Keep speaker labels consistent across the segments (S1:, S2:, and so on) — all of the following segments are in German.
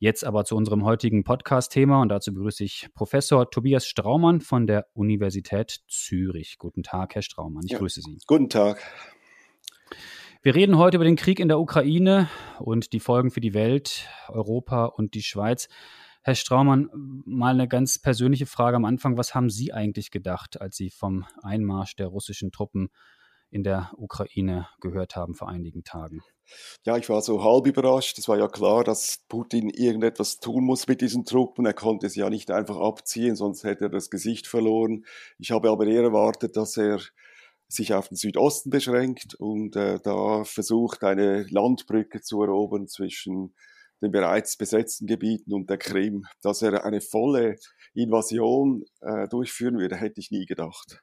S1: Jetzt aber zu unserem heutigen Podcast-Thema und dazu begrüße ich Professor Tobias Straumann von der Universität Zürich. Guten Tag, Herr Straumann, ich ja, grüße Sie.
S2: Guten Tag.
S1: Wir reden heute über den Krieg in der Ukraine und die Folgen für die Welt, Europa und die Schweiz. Herr Straumann, mal eine ganz persönliche Frage am Anfang. Was haben Sie eigentlich gedacht, als Sie vom Einmarsch der russischen Truppen in der Ukraine gehört haben vor einigen Tagen?
S2: Ja, ich war so halb überrascht. Es war ja klar, dass Putin irgendetwas tun muss mit diesen Truppen. Er konnte sie ja nicht einfach abziehen, sonst hätte er das Gesicht verloren. Ich habe aber eher erwartet, dass er sich auf den Südosten beschränkt und äh, da versucht, eine Landbrücke zu erobern zwischen den bereits besetzten Gebieten und der Krim. Dass er eine volle Invasion äh, durchführen würde, hätte ich nie gedacht.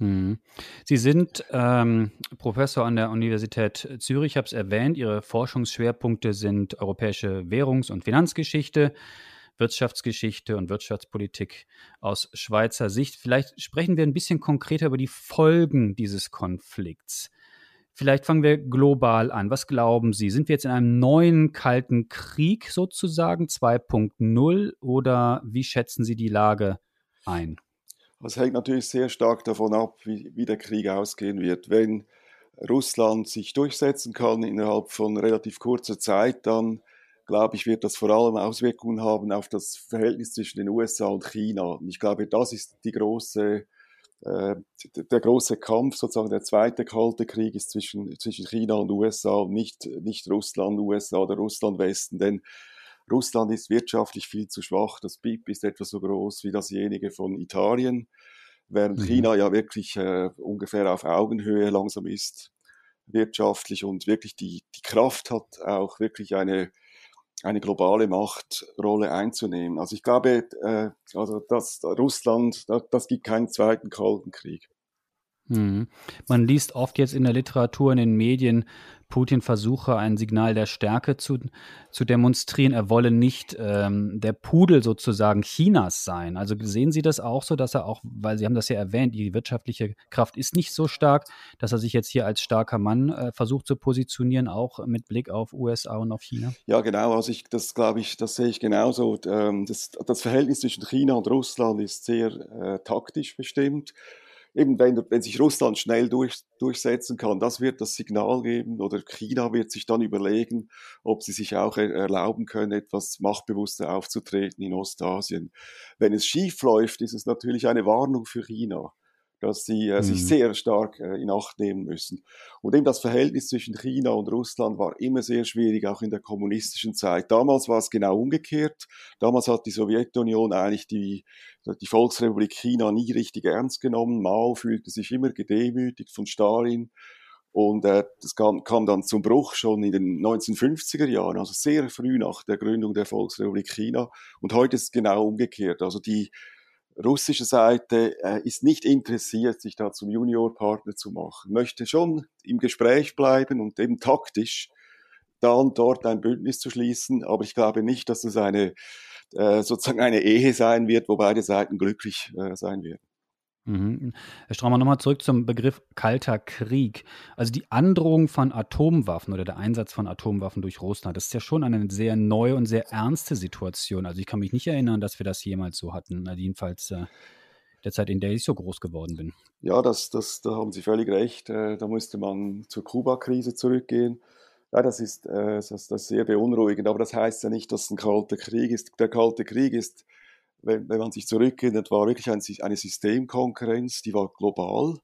S1: Hm. Sie sind ähm, Professor an der Universität Zürich, ich habe es erwähnt. Ihre Forschungsschwerpunkte sind europäische Währungs- und Finanzgeschichte, Wirtschaftsgeschichte und Wirtschaftspolitik aus Schweizer Sicht. Vielleicht sprechen wir ein bisschen konkreter über die Folgen dieses Konflikts. Vielleicht fangen wir global an. Was glauben Sie? Sind wir jetzt in einem neuen kalten Krieg sozusagen 2.0 oder wie schätzen Sie die Lage ein?
S2: Das hängt natürlich sehr stark davon ab, wie, wie der Krieg ausgehen wird. Wenn Russland sich durchsetzen kann innerhalb von relativ kurzer Zeit, dann glaube ich, wird das vor allem Auswirkungen haben auf das Verhältnis zwischen den USA und China. Und ich glaube, das ist die große, äh, der große Kampf, sozusagen der zweite kalte Krieg ist zwischen, zwischen China und USA nicht, nicht Russland, USA oder Russland, Westen. Denn Russland ist wirtschaftlich viel zu schwach. Das BIP ist etwa so groß wie dasjenige von Italien, während mhm. China ja wirklich äh, ungefähr auf Augenhöhe langsam ist wirtschaftlich und wirklich die, die Kraft hat, auch wirklich eine eine globale Machtrolle einzunehmen. Also ich glaube, äh, also dass Russland, das, das gibt keinen zweiten Kalten Krieg.
S1: Hm. Man liest oft jetzt in der Literatur, in den Medien, Putin versuche ein Signal der Stärke zu, zu demonstrieren. Er wolle nicht ähm, der Pudel sozusagen Chinas sein. Also sehen Sie das auch so, dass er auch, weil Sie haben das ja erwähnt, die wirtschaftliche Kraft ist nicht so stark, dass er sich jetzt hier als starker Mann äh, versucht zu positionieren, auch mit Blick auf USA und auf China?
S2: Ja, genau. Also ich, das glaube ich, das sehe ich genauso. Ähm, das, das Verhältnis zwischen China und Russland ist sehr äh, taktisch bestimmt eben wenn, wenn sich Russland schnell durch, durchsetzen kann, das wird das Signal geben oder China wird sich dann überlegen, ob sie sich auch erlauben können, etwas machtbewusster aufzutreten in Ostasien. Wenn es schief läuft, ist es natürlich eine Warnung für China dass sie äh, mhm. sich sehr stark äh, in Acht nehmen müssen. Und eben das Verhältnis zwischen China und Russland war immer sehr schwierig, auch in der kommunistischen Zeit. Damals war es genau umgekehrt. Damals hat die Sowjetunion eigentlich die, die Volksrepublik China nie richtig ernst genommen. Mao fühlte sich immer gedemütigt von Stalin. Und äh, das kam, kam dann zum Bruch schon in den 1950er Jahren, also sehr früh nach der Gründung der Volksrepublik China. Und heute ist es genau umgekehrt. Also die russische Seite äh, ist nicht interessiert, sich da zum Juniorpartner zu machen, möchte schon im Gespräch bleiben und eben taktisch dann dort ein Bündnis zu schließen. Aber ich glaube nicht, dass es eine äh, sozusagen eine Ehe sein wird, wo beide Seiten glücklich äh, sein werden.
S1: Mhm. Herr Straumann, nochmal zurück zum Begriff kalter Krieg. Also die Androhung von Atomwaffen oder der Einsatz von Atomwaffen durch Russland, das ist ja schon eine sehr neue und sehr ernste Situation. Also ich kann mich nicht erinnern, dass wir das jemals so hatten. Also jedenfalls äh, der Zeit, in der ich so groß geworden bin.
S2: Ja, das, das, da haben Sie völlig recht. Äh, da musste man zur Kuba-Krise zurückgehen. Ja, das ist, äh, das, das ist sehr beunruhigend. Aber das heißt ja nicht, dass es ein kalter Krieg ist. Der kalte Krieg ist wenn, wenn man sich zurückerinnert, war wirklich ein, eine Systemkonkurrenz, die war global.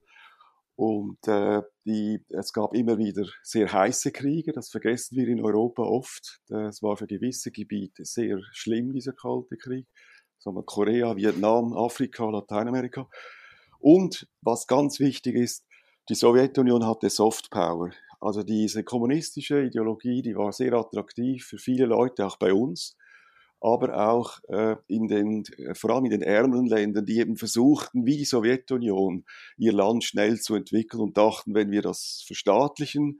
S2: Und äh, die, es gab immer wieder sehr heiße Kriege, das vergessen wir in Europa oft. Es war für gewisse Gebiete sehr schlimm, dieser kalte Krieg. Sagen wir Korea, Vietnam, Afrika, Lateinamerika. Und was ganz wichtig ist, die Sowjetunion hatte Soft Power. Also diese kommunistische Ideologie, die war sehr attraktiv für viele Leute, auch bei uns. Aber auch äh, in den, äh, vor allem in den ärmeren Ländern, die eben versuchten, wie die Sowjetunion, ihr Land schnell zu entwickeln und dachten, wenn wir das verstaatlichen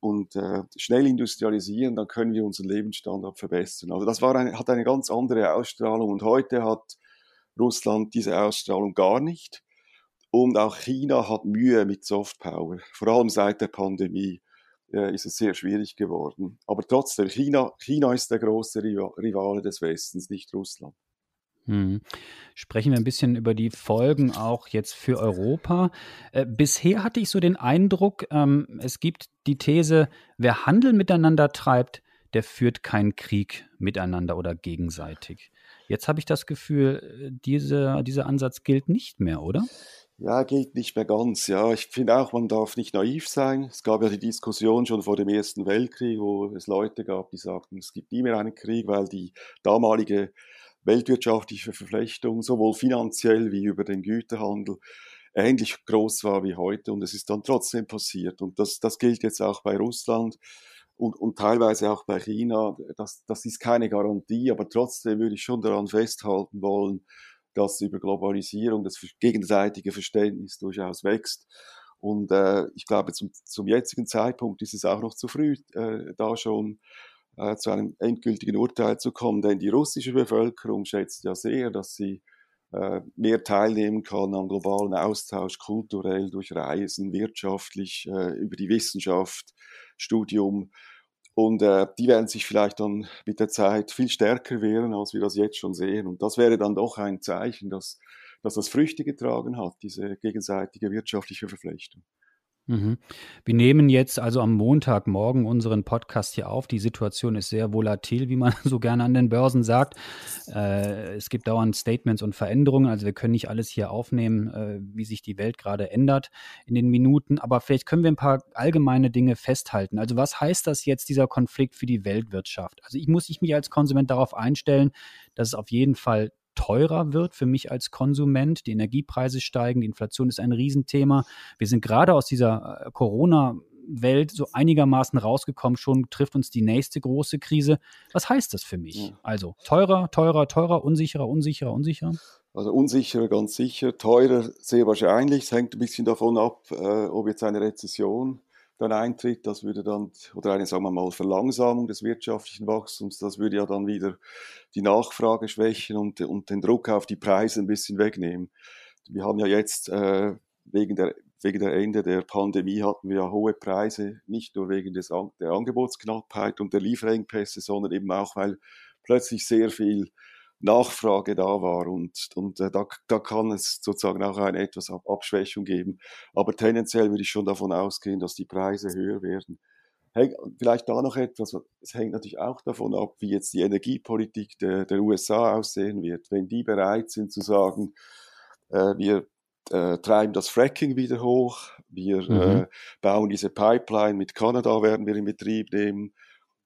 S2: und äh, schnell industrialisieren, dann können wir unseren Lebensstandard verbessern. Also das war eine, hat eine ganz andere Ausstrahlung und heute hat Russland diese Ausstrahlung gar nicht. Und auch China hat Mühe mit Softpower, vor allem seit der Pandemie äh, ist es sehr schwierig geworden. Aber trotzdem, China, China ist der große Rivale des Westens, nicht Russland.
S1: Hm. Sprechen wir ein bisschen über die Folgen auch jetzt für Europa. Äh, bisher hatte ich so den Eindruck, ähm, es gibt die These, wer Handel miteinander treibt, der führt keinen Krieg miteinander oder gegenseitig. Jetzt habe ich das Gefühl, äh, diese, dieser Ansatz gilt nicht mehr, oder?
S2: Ja, geht nicht mehr ganz. Ja, ich finde auch, man darf nicht naiv sein. Es gab ja die Diskussion schon vor dem Ersten Weltkrieg, wo es Leute gab, die sagten, es gibt nie mehr einen Krieg, weil die damalige weltwirtschaftliche Verflechtung sowohl finanziell wie über den Güterhandel ähnlich groß war wie heute und es ist dann trotzdem passiert. Und das, das gilt jetzt auch bei Russland und, und teilweise auch bei China. Das, das ist keine Garantie, aber trotzdem würde ich schon daran festhalten wollen, dass über Globalisierung das gegenseitige Verständnis durchaus wächst. Und äh, ich glaube, zum, zum jetzigen Zeitpunkt ist es auch noch zu früh, äh, da schon äh, zu einem endgültigen Urteil zu kommen, denn die russische Bevölkerung schätzt ja sehr, dass sie äh, mehr teilnehmen kann am globalen Austausch, kulturell, durch Reisen, wirtschaftlich, äh, über die Wissenschaft, Studium. Und äh, die werden sich vielleicht dann mit der Zeit viel stärker wehren, als wir das jetzt schon sehen. Und das wäre dann doch ein Zeichen, dass, dass das Früchte getragen hat, diese gegenseitige wirtschaftliche Verflechtung.
S1: Mhm. Wir nehmen jetzt also am Montagmorgen unseren Podcast hier auf. Die Situation ist sehr volatil, wie man so gerne an den Börsen sagt. Äh, es gibt dauernd Statements und Veränderungen. Also wir können nicht alles hier aufnehmen, äh, wie sich die Welt gerade ändert in den Minuten. Aber vielleicht können wir ein paar allgemeine Dinge festhalten. Also was heißt das jetzt, dieser Konflikt für die Weltwirtschaft? Also ich muss ich mich als Konsument darauf einstellen, dass es auf jeden Fall teurer wird für mich als Konsument. Die Energiepreise steigen, die Inflation ist ein Riesenthema. Wir sind gerade aus dieser äh, Corona- Welt so einigermaßen rausgekommen. Schon trifft uns die nächste große Krise. Was heißt das für mich? Also teurer, teurer, teurer, unsicherer, unsicherer, unsicherer?
S2: Also unsicherer, ganz sicher. Teurer, sehr wahrscheinlich. Es hängt ein bisschen davon ab, äh, ob jetzt eine Rezession dann eintritt. Das würde dann, oder eine, sagen wir mal, Verlangsamung des wirtschaftlichen Wachstums, das würde ja dann wieder die Nachfrage schwächen und, und den Druck auf die Preise ein bisschen wegnehmen. Wir haben ja jetzt äh, wegen der wegen der Ende der Pandemie hatten wir ja hohe Preise, nicht nur wegen des, der Angebotsknappheit und der Lieferengpässe, sondern eben auch, weil plötzlich sehr viel Nachfrage da war und, und äh, da, da kann es sozusagen auch eine etwas Ab Abschwächung geben. Aber tendenziell würde ich schon davon ausgehen, dass die Preise höher werden. Hey, vielleicht da noch etwas, es hängt natürlich auch davon ab, wie jetzt die Energiepolitik der, der USA aussehen wird. Wenn die bereit sind zu sagen, äh, wir äh, treiben das Fracking wieder hoch, wir mhm. äh, bauen diese Pipeline mit Kanada, werden wir in Betrieb nehmen,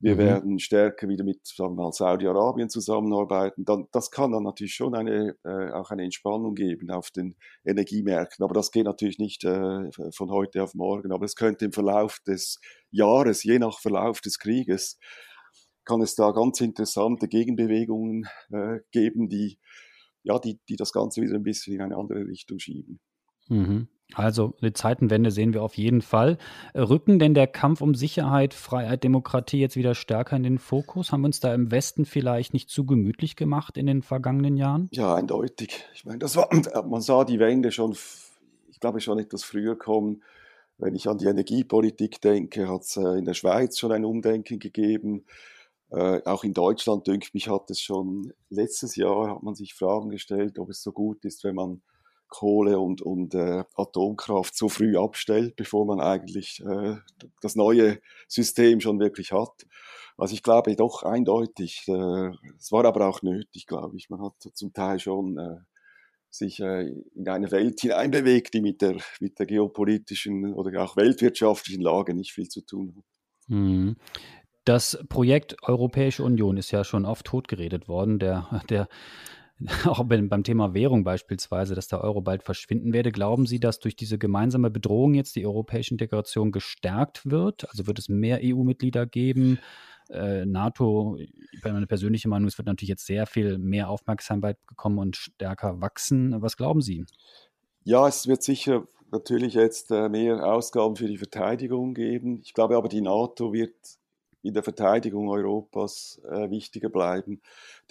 S2: wir mhm. werden stärker wieder mit sagen wir mal, Saudi-Arabien zusammenarbeiten. Dann, das kann dann natürlich schon eine, äh, auch eine Entspannung geben auf den Energiemärkten. Aber das geht natürlich nicht äh, von heute auf morgen. Aber es könnte im Verlauf des Jahres, je nach Verlauf des Krieges, kann es da ganz interessante Gegenbewegungen äh, geben, die, ja, die, die das Ganze wieder ein bisschen in eine andere Richtung schieben.
S1: Mhm. Also eine Zeitenwende sehen wir auf jeden Fall. Rücken denn der Kampf um Sicherheit, Freiheit, Demokratie jetzt wieder stärker in den Fokus? Haben wir uns da im Westen vielleicht nicht zu gemütlich gemacht in den vergangenen Jahren?
S2: Ja, eindeutig. Ich meine, das war, man sah die Wende schon, ich glaube, schon etwas früher kommen. Wenn ich an die Energiepolitik denke, hat es äh, in der Schweiz schon ein Umdenken gegeben. Äh, auch in Deutschland, denke ich, hat es schon letztes Jahr, hat man sich Fragen gestellt, ob es so gut ist, wenn man Kohle und, und äh, Atomkraft so früh abstellt, bevor man eigentlich äh, das neue System schon wirklich hat. Also ich glaube doch eindeutig, äh, es war aber auch nötig, glaube ich. Man hat zum Teil schon äh, sich äh, in eine Welt hineinbewegt, die mit der, mit der geopolitischen oder auch weltwirtschaftlichen Lage nicht viel zu tun hat.
S1: Mhm. Das Projekt Europäische Union ist ja schon oft totgeredet worden. Der, der auch beim Thema Währung beispielsweise, dass der Euro bald verschwinden werde. Glauben Sie, dass durch diese gemeinsame Bedrohung jetzt die europäische Integration gestärkt wird? Also wird es mehr EU-Mitglieder geben? äh, NATO, meine persönliche Meinung, es wird natürlich jetzt sehr viel mehr Aufmerksamkeit bekommen und stärker wachsen. Was glauben Sie?
S2: Ja, es wird sicher natürlich jetzt äh, mehr Ausgaben für die Verteidigung geben. Ich glaube aber, die NATO wird in der Verteidigung Europas äh, wichtiger bleiben.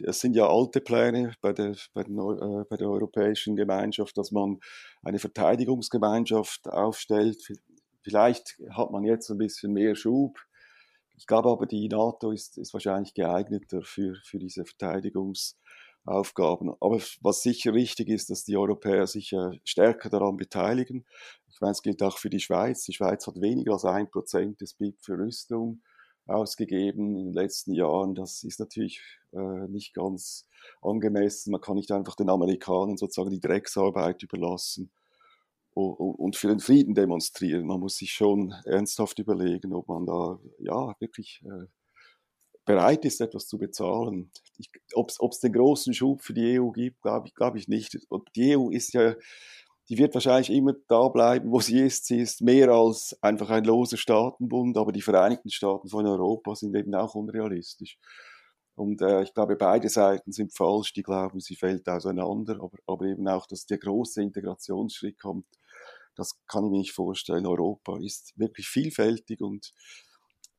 S2: Es sind ja alte Pläne bei der, bei, den, äh, bei der Europäischen Gemeinschaft, dass man eine Verteidigungsgemeinschaft aufstellt. Vielleicht hat man jetzt ein bisschen mehr Schub. Ich glaube aber, die NATO ist, ist wahrscheinlich geeigneter für, für diese Verteidigungsaufgaben. Aber was sicher richtig ist, dass die Europäer sich äh, stärker daran beteiligen. Ich meine, es gilt auch für die Schweiz. Die Schweiz hat weniger als ein Prozent des BIP für Rüstung ausgegeben in den letzten Jahren. Das ist natürlich äh, nicht ganz angemessen. Man kann nicht einfach den Amerikanern sozusagen die Drecksarbeit überlassen und für den Frieden demonstrieren. Man muss sich schon ernsthaft überlegen, ob man da ja wirklich äh, bereit ist, etwas zu bezahlen. Ob es den großen Schub für die EU gibt, glaube ich, glaub ich nicht. Die EU ist ja die wird wahrscheinlich immer da bleiben, wo sie ist. Sie ist mehr als einfach ein loser Staatenbund, aber die Vereinigten Staaten von Europa sind eben auch unrealistisch. Und äh, ich glaube, beide Seiten sind falsch, die glauben, sie fällt auseinander, aber, aber eben auch, dass der große Integrationsschritt kommt, das kann ich mir nicht vorstellen. Europa ist wirklich vielfältig und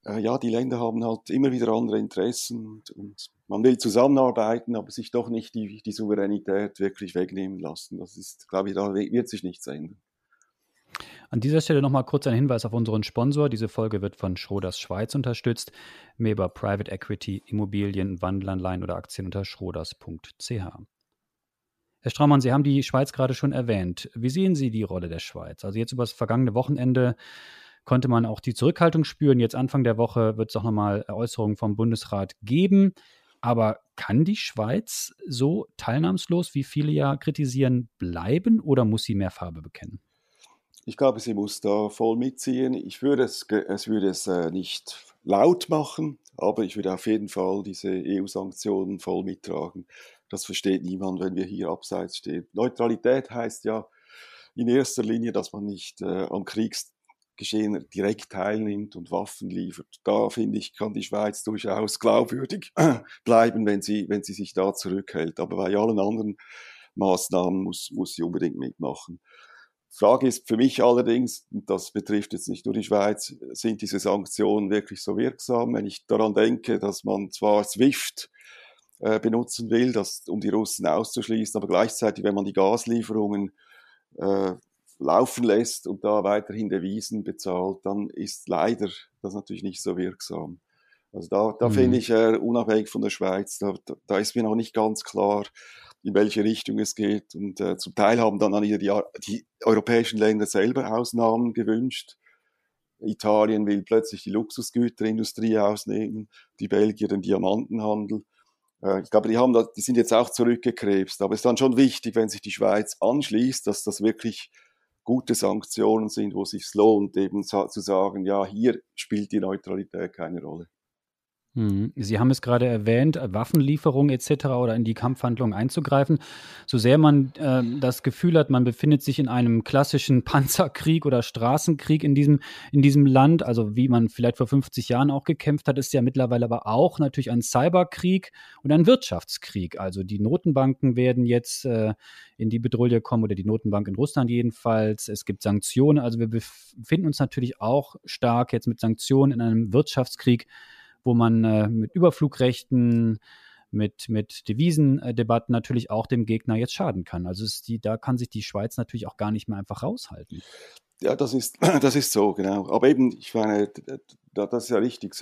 S2: äh, ja, die Länder haben halt immer wieder andere Interessen und, und, man will zusammenarbeiten, aber sich doch nicht die, die Souveränität wirklich wegnehmen lassen. Das ist, glaube ich, da wird sich nichts ändern.
S1: An dieser Stelle nochmal kurz ein Hinweis auf unseren Sponsor. Diese Folge wird von Schroders Schweiz unterstützt. Mehr über Private Equity, Immobilien, Wandelanleihen oder Aktien unter schroders.ch. Herr Straumann, Sie haben die Schweiz gerade schon erwähnt. Wie sehen Sie die Rolle der Schweiz? Also jetzt über das vergangene Wochenende konnte man auch die Zurückhaltung spüren. Jetzt Anfang der Woche wird es auch nochmal Äußerungen vom Bundesrat geben. Aber kann die Schweiz so teilnahmslos, wie viele ja kritisieren, bleiben oder muss sie mehr Farbe bekennen?
S2: Ich glaube, sie muss da voll mitziehen. Ich würde es, es würde es äh, nicht laut machen, aber ich würde auf jeden Fall diese EU-Sanktionen voll mittragen. Das versteht niemand, wenn wir hier abseits stehen. Neutralität heißt ja in erster Linie, dass man nicht äh, am Kriegs Geschehen direkt teilnimmt und Waffen liefert. Da finde ich, kann die Schweiz durchaus glaubwürdig bleiben, wenn sie, wenn sie sich da zurückhält. Aber bei allen anderen Maßnahmen muss, muss sie unbedingt mitmachen. Frage ist für mich allerdings, das betrifft jetzt nicht nur die Schweiz, sind diese Sanktionen wirklich so wirksam? Wenn ich daran denke, dass man zwar SWIFT äh, benutzen will, das, um die Russen auszuschließen, aber gleichzeitig, wenn man die Gaslieferungen äh, laufen lässt und da weiterhin Devisen bezahlt, dann ist leider das natürlich nicht so wirksam. Also da, da mhm. finde ich, äh, unabhängig von der Schweiz, da, da ist mir noch nicht ganz klar, in welche Richtung es geht. Und äh, zum Teil haben dann die, die europäischen Länder selber Ausnahmen gewünscht. Italien will plötzlich die Luxusgüterindustrie ausnehmen, die Belgier den Diamantenhandel. Äh, ich glaube, die, haben da, die sind jetzt auch zurückgekrebst. Aber es ist dann schon wichtig, wenn sich die Schweiz anschließt, dass das wirklich gute Sanktionen sind, wo es sich lohnt, eben zu sagen, ja, hier spielt die Neutralität keine Rolle.
S1: Mhm. Sie haben es gerade erwähnt, Waffenlieferungen etc. oder in die Kampfhandlungen einzugreifen. So sehr man äh, das Gefühl hat, man befindet sich in einem klassischen Panzerkrieg oder Straßenkrieg in diesem, in diesem Land, also wie man vielleicht vor 50 Jahren auch gekämpft hat, ist ja mittlerweile aber auch natürlich ein Cyberkrieg und ein Wirtschaftskrieg. Also die Notenbanken werden jetzt äh, in die Bedrohung kommen oder die Notenbank in Russland jedenfalls. Es gibt Sanktionen. Also wir befinden uns natürlich auch stark jetzt mit Sanktionen in einem Wirtschaftskrieg wo man äh, mit Überflugrechten, mit, mit Devisendebatten natürlich auch dem Gegner jetzt schaden kann. Also die, da kann sich die Schweiz natürlich auch gar nicht mehr einfach raushalten.
S2: Ja, das ist, das ist so, genau. Aber eben, ich meine, das ist ja richtig.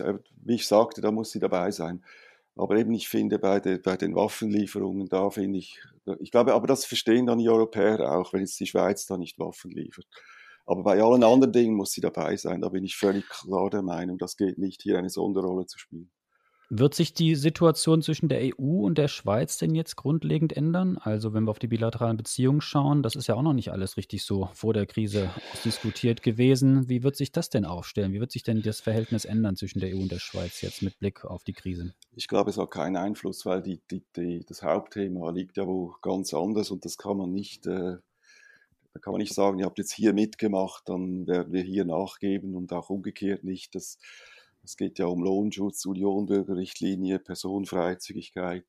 S2: Wie ich sagte, da muss sie dabei sein. Aber eben, ich finde, bei, de, bei den Waffenlieferungen, da finde ich, ich glaube, aber das verstehen dann die Europäer auch, wenn jetzt die Schweiz da nicht Waffen liefert. Aber bei allen anderen Dingen muss sie dabei sein. Da bin ich völlig klar der Meinung, das geht nicht, hier eine Sonderrolle zu spielen.
S1: Wird sich die Situation zwischen der EU und der Schweiz denn jetzt grundlegend ändern? Also wenn wir auf die bilateralen Beziehungen schauen, das ist ja auch noch nicht alles richtig so vor der Krise diskutiert gewesen. Wie wird sich das denn aufstellen? Wie wird sich denn das Verhältnis ändern zwischen der EU und der Schweiz jetzt mit Blick auf die Krise?
S2: Ich glaube, es hat keinen Einfluss, weil die, die, die, das Hauptthema liegt ja wo ganz anders und das kann man nicht äh, da kann man nicht sagen, ihr habt jetzt hier mitgemacht, dann werden wir hier nachgeben und auch umgekehrt nicht. Das, Es geht ja um Lohnschutz, Unionbürgerrichtlinie, Personenfreizügigkeit,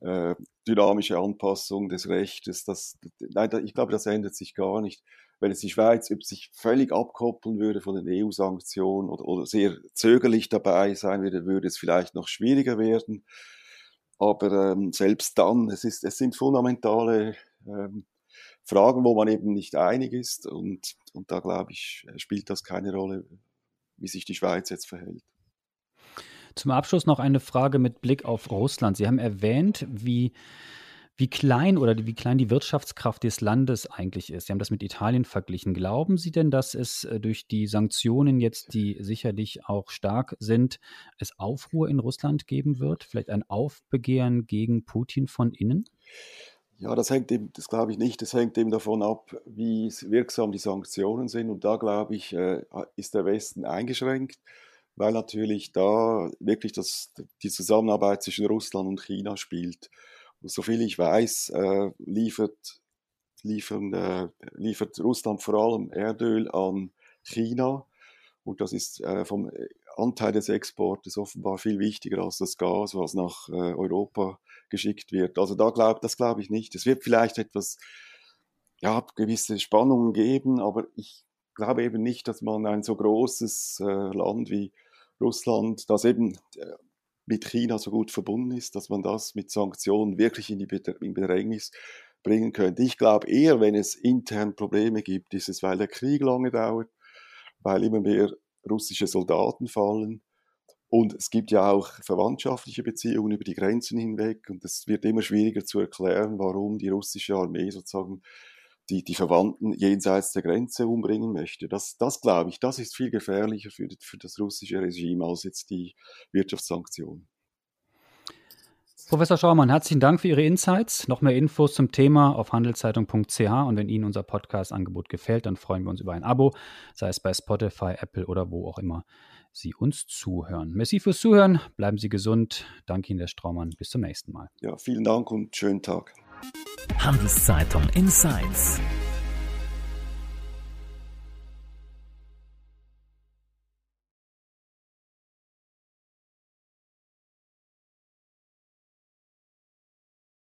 S2: äh, dynamische Anpassung des Rechtes. Das, nein, ich glaube, das ändert sich gar nicht. Wenn es die Schweiz sich völlig abkoppeln würde von den EU-Sanktionen oder, oder sehr zögerlich dabei sein würde, würde es vielleicht noch schwieriger werden. Aber ähm, selbst dann, es, ist, es sind fundamentale ähm, Fragen, wo man eben nicht einig ist. Und, und da, glaube ich, spielt das keine Rolle, wie sich die Schweiz jetzt verhält.
S1: Zum Abschluss noch eine Frage mit Blick auf Russland. Sie haben erwähnt, wie, wie klein oder wie klein die Wirtschaftskraft des Landes eigentlich ist. Sie haben das mit Italien verglichen. Glauben Sie denn, dass es äh, durch die Sanktionen jetzt, die sicherlich auch stark sind, es Aufruhr in Russland geben wird? Vielleicht ein Aufbegehren gegen Putin von innen?
S2: Ja, das hängt eben, das glaube ich nicht, das hängt eben davon ab, wie wirksam die Sanktionen sind. Und da, glaube ich, äh, ist der Westen eingeschränkt, weil natürlich da wirklich das, die Zusammenarbeit zwischen Russland und China spielt. Und soviel ich weiß, äh, liefert, liefern, äh, liefert Russland vor allem Erdöl an China. Und das ist vom Anteil des Exportes offenbar viel wichtiger als das Gas, was nach Europa geschickt wird. Also da glaub, das glaube ich nicht. Es wird vielleicht etwas, ja, gewisse Spannungen geben, aber ich glaube eben nicht, dass man ein so großes äh, Land wie Russland, das eben äh, mit China so gut verbunden ist, dass man das mit Sanktionen wirklich in die Bedrängnis bringen könnte. Ich glaube eher, wenn es intern Probleme gibt, ist es, weil der Krieg lange dauert, weil immer mehr russische Soldaten fallen, und es gibt ja auch verwandtschaftliche Beziehungen über die Grenzen hinweg und es wird immer schwieriger zu erklären, warum die russische Armee sozusagen die, die Verwandten jenseits der Grenze umbringen möchte. Das, das glaube ich, das ist viel gefährlicher für, für das russische Regime als jetzt die Wirtschaftssanktionen.
S1: Professor Schaumann, herzlichen Dank für Ihre Insights. Noch mehr Infos zum Thema auf handelszeitung.ch und wenn Ihnen unser Podcast-Angebot gefällt, dann freuen wir uns über ein Abo, sei es bei Spotify, Apple oder wo auch immer Sie uns zuhören. Merci fürs Zuhören. Bleiben Sie gesund. Danke Ihnen, der Straumann. Bis zum nächsten Mal.
S2: Ja, vielen Dank und schönen Tag.
S3: Handelszeitung Insights.